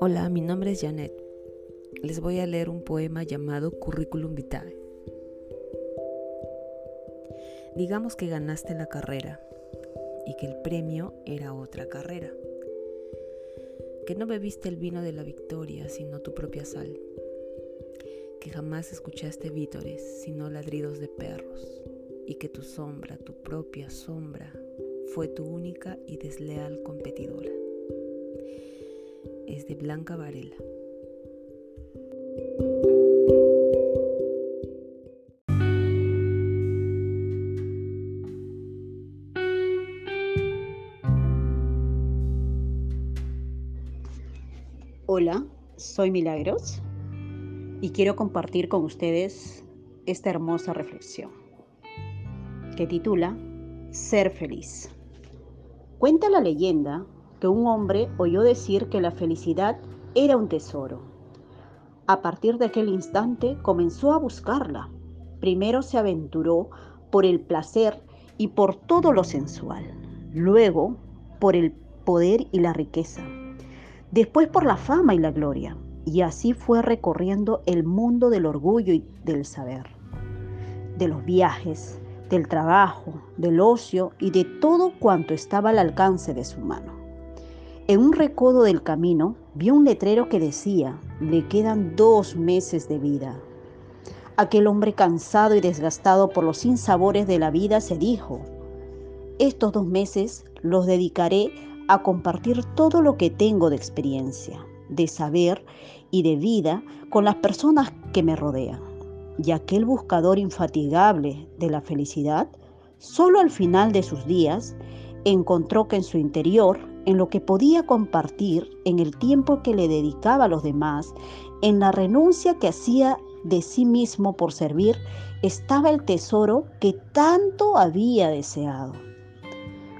Hola, mi nombre es Janet. Les voy a leer un poema llamado Curriculum Vitae. Digamos que ganaste la carrera y que el premio era otra carrera. Que no bebiste el vino de la victoria, sino tu propia sal. Que jamás escuchaste vítores, sino ladridos de perros. Y que tu sombra, tu propia sombra, fue tu única y desleal competidora es de Blanca Varela. Hola, soy Milagros y quiero compartir con ustedes esta hermosa reflexión que titula Ser feliz. Cuenta la leyenda que un hombre oyó decir que la felicidad era un tesoro. A partir de aquel instante comenzó a buscarla. Primero se aventuró por el placer y por todo lo sensual. Luego por el poder y la riqueza. Después por la fama y la gloria. Y así fue recorriendo el mundo del orgullo y del saber. De los viajes, del trabajo, del ocio y de todo cuanto estaba al alcance de su mano. En un recodo del camino vio un letrero que decía, le quedan dos meses de vida. Aquel hombre cansado y desgastado por los sinsabores de la vida se dijo, estos dos meses los dedicaré a compartir todo lo que tengo de experiencia, de saber y de vida con las personas que me rodean. Y aquel buscador infatigable de la felicidad, solo al final de sus días, encontró que en su interior en lo que podía compartir, en el tiempo que le dedicaba a los demás, en la renuncia que hacía de sí mismo por servir, estaba el tesoro que tanto había deseado.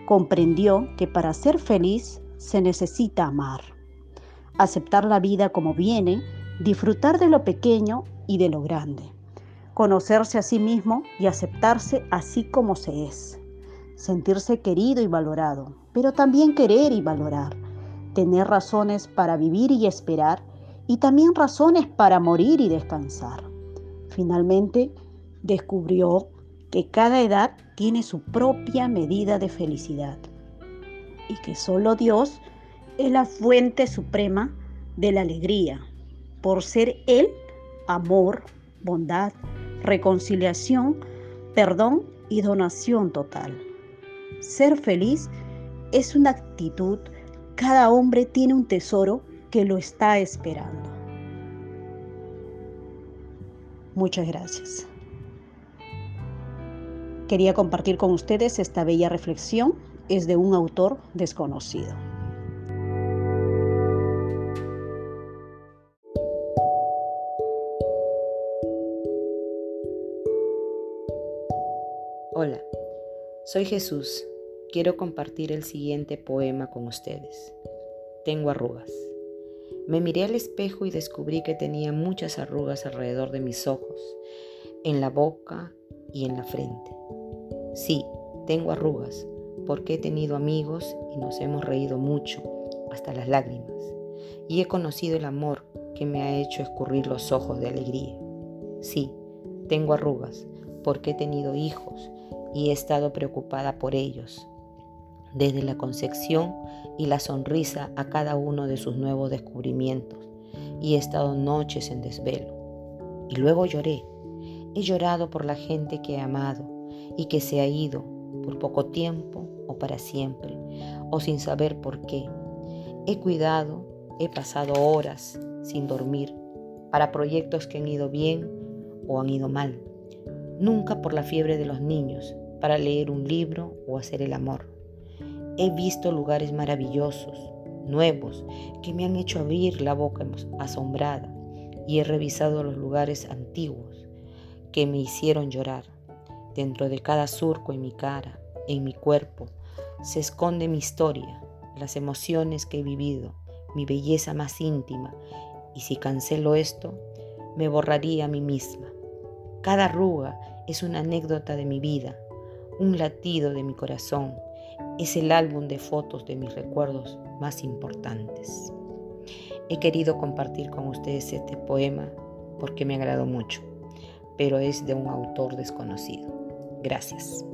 Comprendió que para ser feliz se necesita amar, aceptar la vida como viene, disfrutar de lo pequeño y de lo grande, conocerse a sí mismo y aceptarse así como se es sentirse querido y valorado, pero también querer y valorar, tener razones para vivir y esperar y también razones para morir y descansar. Finalmente, descubrió que cada edad tiene su propia medida de felicidad y que solo Dios es la fuente suprema de la alegría, por ser Él amor, bondad, reconciliación, perdón y donación total. Ser feliz es una actitud. Cada hombre tiene un tesoro que lo está esperando. Muchas gracias. Quería compartir con ustedes esta bella reflexión. Es de un autor desconocido. Hola. Soy Jesús. Quiero compartir el siguiente poema con ustedes. Tengo arrugas. Me miré al espejo y descubrí que tenía muchas arrugas alrededor de mis ojos, en la boca y en la frente. Sí, tengo arrugas porque he tenido amigos y nos hemos reído mucho, hasta las lágrimas, y he conocido el amor que me ha hecho escurrir los ojos de alegría. Sí, tengo arrugas porque he tenido hijos y he estado preocupada por ellos, desde la concepción y la sonrisa a cada uno de sus nuevos descubrimientos, y he estado noches en desvelo. Y luego lloré. He llorado por la gente que he amado y que se ha ido por poco tiempo o para siempre, o sin saber por qué. He cuidado, he pasado horas sin dormir para proyectos que han ido bien o han ido mal nunca por la fiebre de los niños, para leer un libro o hacer el amor. He visto lugares maravillosos, nuevos, que me han hecho abrir la boca asombrada y he revisado los lugares antiguos que me hicieron llorar. Dentro de cada surco en mi cara, en mi cuerpo, se esconde mi historia, las emociones que he vivido, mi belleza más íntima, y si cancelo esto, me borraría a mí misma. Cada arruga es una anécdota de mi vida, un latido de mi corazón, es el álbum de fotos de mis recuerdos más importantes. He querido compartir con ustedes este poema porque me agradó mucho, pero es de un autor desconocido. Gracias.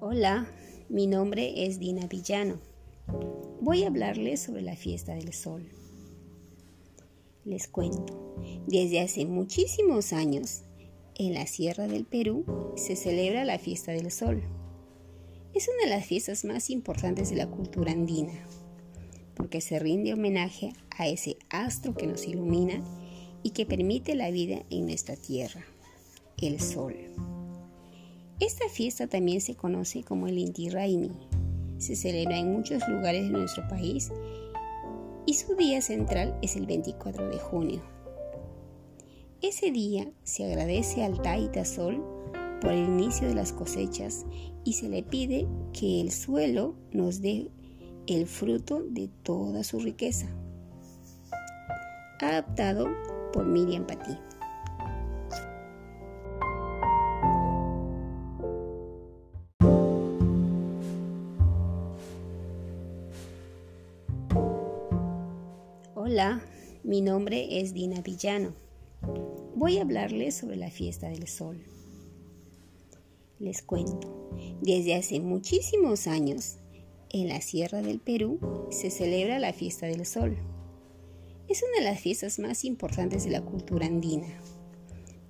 Hola, mi nombre es Dina Villano. Voy a hablarles sobre la fiesta del sol. Les cuento, desde hace muchísimos años, en la Sierra del Perú se celebra la fiesta del sol. Es una de las fiestas más importantes de la cultura andina, porque se rinde homenaje a ese astro que nos ilumina y que permite la vida en nuestra tierra, el sol. Esta fiesta también se conoce como el Inti Raimi. Se celebra en muchos lugares de nuestro país y su día central es el 24 de junio. Ese día se agradece al Taita Sol por el inicio de las cosechas y se le pide que el suelo nos dé el fruto de toda su riqueza. Adaptado por Miriam Patí. Hola, mi nombre es Dina Villano. Voy a hablarles sobre la fiesta del sol. Les cuento, desde hace muchísimos años, en la Sierra del Perú se celebra la fiesta del sol. Es una de las fiestas más importantes de la cultura andina,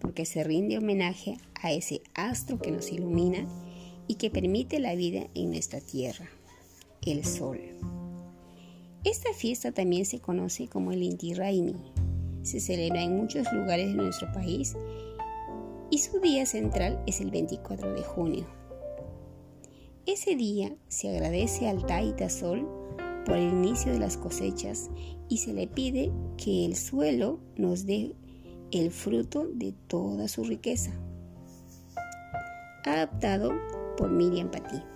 porque se rinde homenaje a ese astro que nos ilumina y que permite la vida en nuestra tierra, el sol. Esta fiesta también se conoce como el Inti Raimi. Se celebra en muchos lugares de nuestro país y su día central es el 24 de junio. Ese día se agradece al Taita Sol por el inicio de las cosechas y se le pide que el suelo nos dé el fruto de toda su riqueza. Adaptado por Miriam Patí.